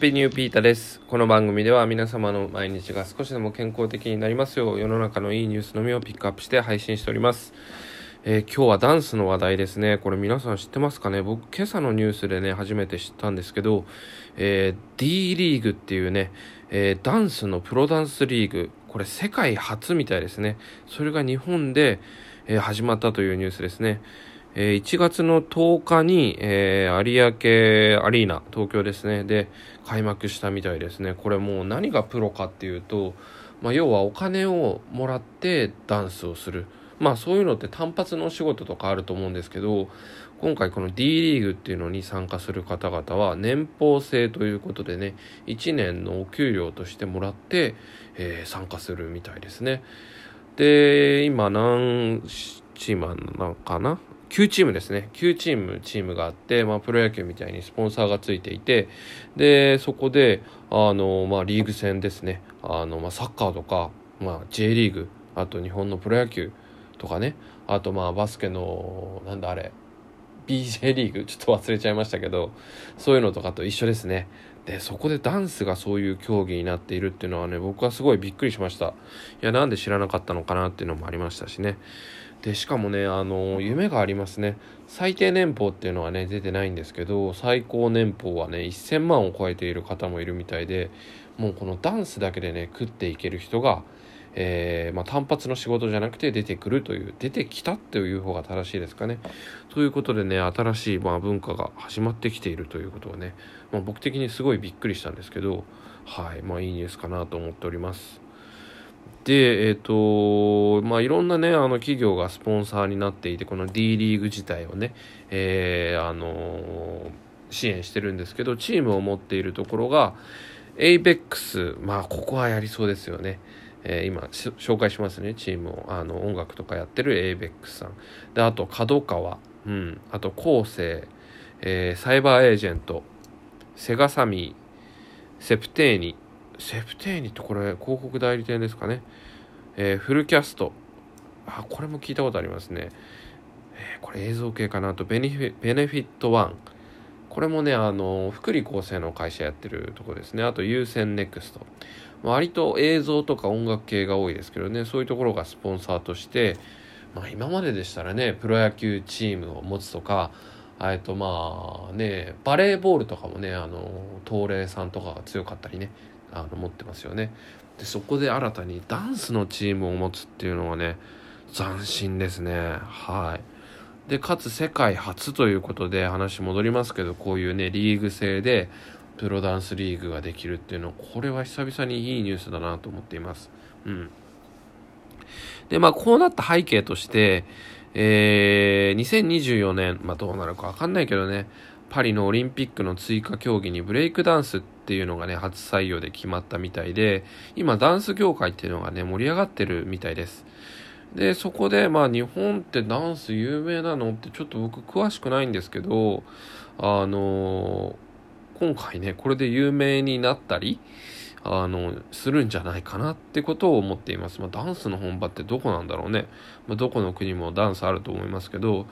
ッピーニューピータです。この番組では皆様の毎日が少しでも健康的になりますよう世の中のいいニュースのみをピックアップして配信しております。えー、今日はダンスの話題ですね。これ皆さん知ってますかね？僕今朝のニュースでね、初めて知ったんですけど、えー、D リーグっていうね、えー、ダンスのプロダンスリーグ、これ世界初みたいですね。それが日本で、え始まったというニュースですね。えー、1月の10日に、えー、有明アリーナ、東京ですね、で開幕したみたいですね。これもう何がプロかっていうと、まあ、要はお金をもらってダンスをする。まあそういうのって単発のお仕事とかあると思うんですけど、今回この D リーグっていうのに参加する方々は年俸制ということでね、1年のお給料としてもらって、えー、参加するみたいですね。で、今何チームなのかな？9チームですね。9チーム、チームがあって、まあ、プロ野球みたいにスポンサーがついていて、で、そこで、あの、まあ、リーグ戦ですね。あの、まあ、サッカーとか、まあ、J リーグ、あと日本のプロ野球とかね、あと、まあ、バスケの、なんだあれ、BJ リーグ、ちょっと忘れちゃいましたけど、そういうのとかと一緒ですね。で、そこでダンスがそういう競技になっているっていうのはね、僕はすごいびっくりしました。いや、なんで知らなかったのかなっていうのもありましたしね。でしかもねあの夢がありますね。最低年俸っていうのはね出てないんですけど最高年俸はね1000万を超えている方もいるみたいでもうこのダンスだけでね食っていける人が、えー、まあ、単発の仕事じゃなくて出てくるという出てきたっていう方が正しいですかね。ということでね新しい、まあ、文化が始まってきているということをね、まあ、僕的にすごいびっくりしたんですけどはいまあいいニュースかなと思っております。で、えっ、ー、と、まあ、いろんなね、あの、企業がスポンサーになっていて、この D リーグ自体をね、えー、あの支援してるんですけど、チームを持っているところが、ABEX、まあ、ここはやりそうですよね。えー、今、紹介しますね、チームを。あの、音楽とかやってる ABEX さん。で、あと、角川、うん、あと、構成、えー、サイバーエージェント、セガサミー、セプテーニ、セプテーニってこれ広告代理店ですかね。えー、フルキャスト。あ、これも聞いたことありますね。えー、これ映像系かなとベネフィ、ベネフィットワン。これもね、あの、福利厚生の会社やってるとこですね。あと、優先ネクスト。割と映像とか音楽系が多いですけどね、そういうところがスポンサーとして、まあ今まででしたらね、プロ野球チームを持つとか、えっとまあね、バレーボールとかもね、あの、東レさんとかが強かったりね、あの持ってますよね。でそこで新たにダンスのチームを持つっていうのはね斬新ですね。はい。でかつ世界初ということで話戻りますけどこういうねリーグ制でプロダンスリーグができるっていうのこれは久々にいいニュースだなと思っています。うん。でまあこうなった背景としてえー、2024年、まあどうなるかわかんないけどね、パリのオリンピックの追加競技にブレイクダンスっていうのがね、初採用で決まったみたいで、今ダンス業界っていうのがね、盛り上がってるみたいです。で、そこで、まあ日本ってダンス有名なのってちょっと僕詳しくないんですけど、あのー、今回ね、これで有名になったり、あの、するんじゃないかなってことを思っています。まあ、ダンスの本場ってどこなんだろうね。まあ、どこの国もダンスあると思いますけど、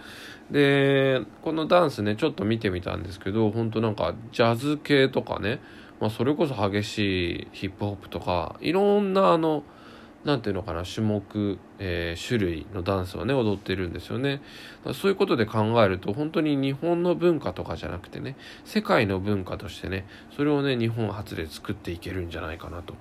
で、このダンスね、ちょっと見てみたんですけど、本当なんかジャズ系とかね、まあ、それこそ激しいヒップホップとか、いろんなあの、なんていうのかな、種目、えー、種類のダンスをね、踊ってるんですよね。そういうことで考えると、本当に日本の文化とかじゃなくてね、世界の文化としてね、それをね、日本初で作っていけるんじゃないかなと。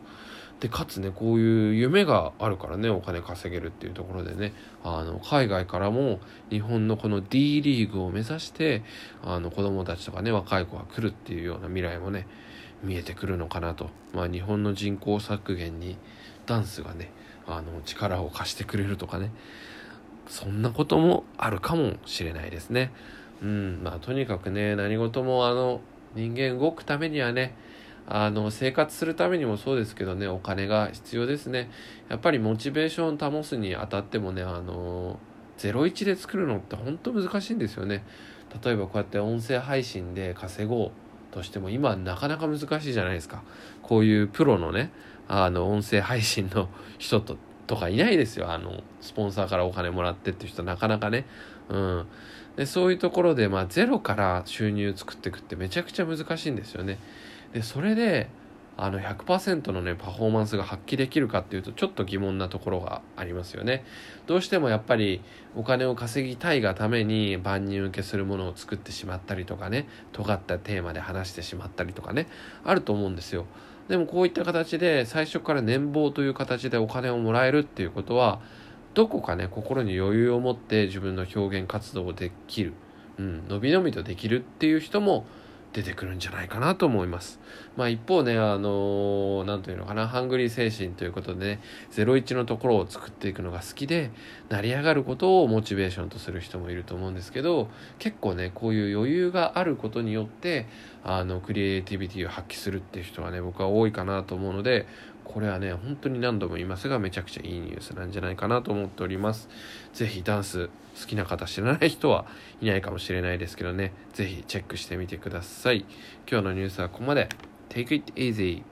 で、かつね、こういう夢があるからね、お金稼げるっていうところでね、あの、海外からも日本のこの D リーグを目指して、あの、子供たちとかね、若い子が来るっていうような未来もね、見えてくるのかなと。まあ、日本の人口削減にダンスがね、あの、力を貸してくれるとかね、そんなこともあるかもしれないですね。うん、まあ、とにかくね、何事もあの、人間動くためにはね、あの、生活するためにもそうですけどね、お金が必要ですね。やっぱりモチベーションを保つにあたってもね、あの、01で作るのって本当難しいんですよね。例えばこうやって音声配信で稼ごうとしても今なかなか難しいじゃないですか。こういうプロのね、あの、音声配信の人と、とかいないですよ。あの、スポンサーからお金もらってっていう人なかなかね。うん。で、そういうところで、まあ、ゼロから収入作っていくってめちゃくちゃ難しいんですよね。でそれであの100%のねパフォーマンスが発揮できるかっていうとちょっと疑問なところがありますよねどうしてもやっぱりお金を稼ぎたいがために万人受けするものを作ってしまったりとかね尖ったテーマで話してしまったりとかねあると思うんですよでもこういった形で最初から年俸という形でお金をもらえるっていうことはどこかね心に余裕を持って自分の表現活動をできる、うん、伸び伸びとできるっていう人も出てくるんじゃないかなと思います。まあ一方ね、あの何、というのかな、ハングリー精神ということでね、01のところを作っていくのが好きで、成り上がることをモチベーションとする人もいると思うんですけど、結構ね、こういう余裕があることによって、あの、クリエイティビティを発揮するっていう人はね、僕は多いかなと思うので、これはね、本当に何度も言いますが、めちゃくちゃいいニュースなんじゃないかなと思っております。是非ダンス好きな方知らない人はいないかもしれないですけどね、是非チェックしてみてください。今日のニュースはここまで。Take it easy.